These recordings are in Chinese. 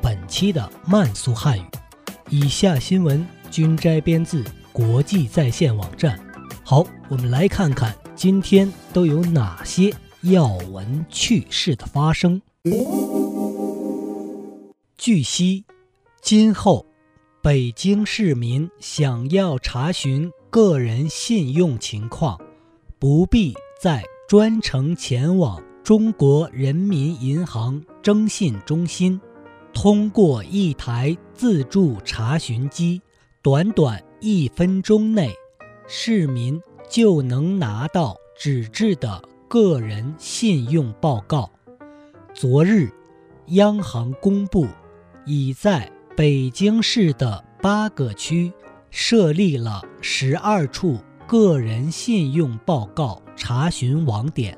本期的慢速汉语。以下新闻均摘编自国际在线网站。好，我们来看看今天都有哪些要闻趣事的发生。据悉，今后北京市民想要查询个人信用情况，不必再专程前往中国人民银行征信中心，通过一台自助查询机，短短一分钟内，市民就能拿到纸质的个人信用报告。昨日，央行公布，已在北京市的八个区设立了十二处。个人信用报告查询网点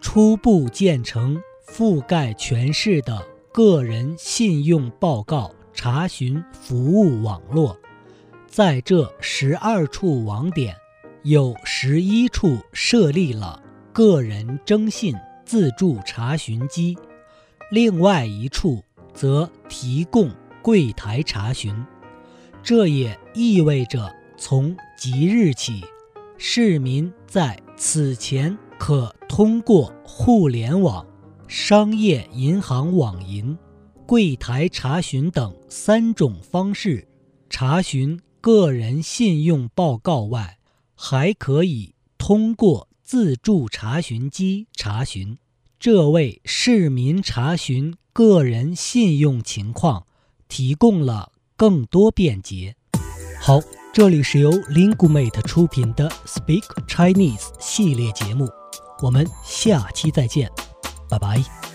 初步建成覆盖全市的个人信用报告查询服务网络。在这十二处网点，有十一处设立了个人征信自助查询机，另外一处则提供柜台查询。这也意味着从即日起。市民在此前可通过互联网、商业银行网银、柜台查询等三种方式查询个人信用报告外，还可以通过自助查询机查询，这为市民查询个人信用情况提供了更多便捷。好。这里是由 Lingumate 出品的 Speak Chinese 系列节目，我们下期再见，拜拜。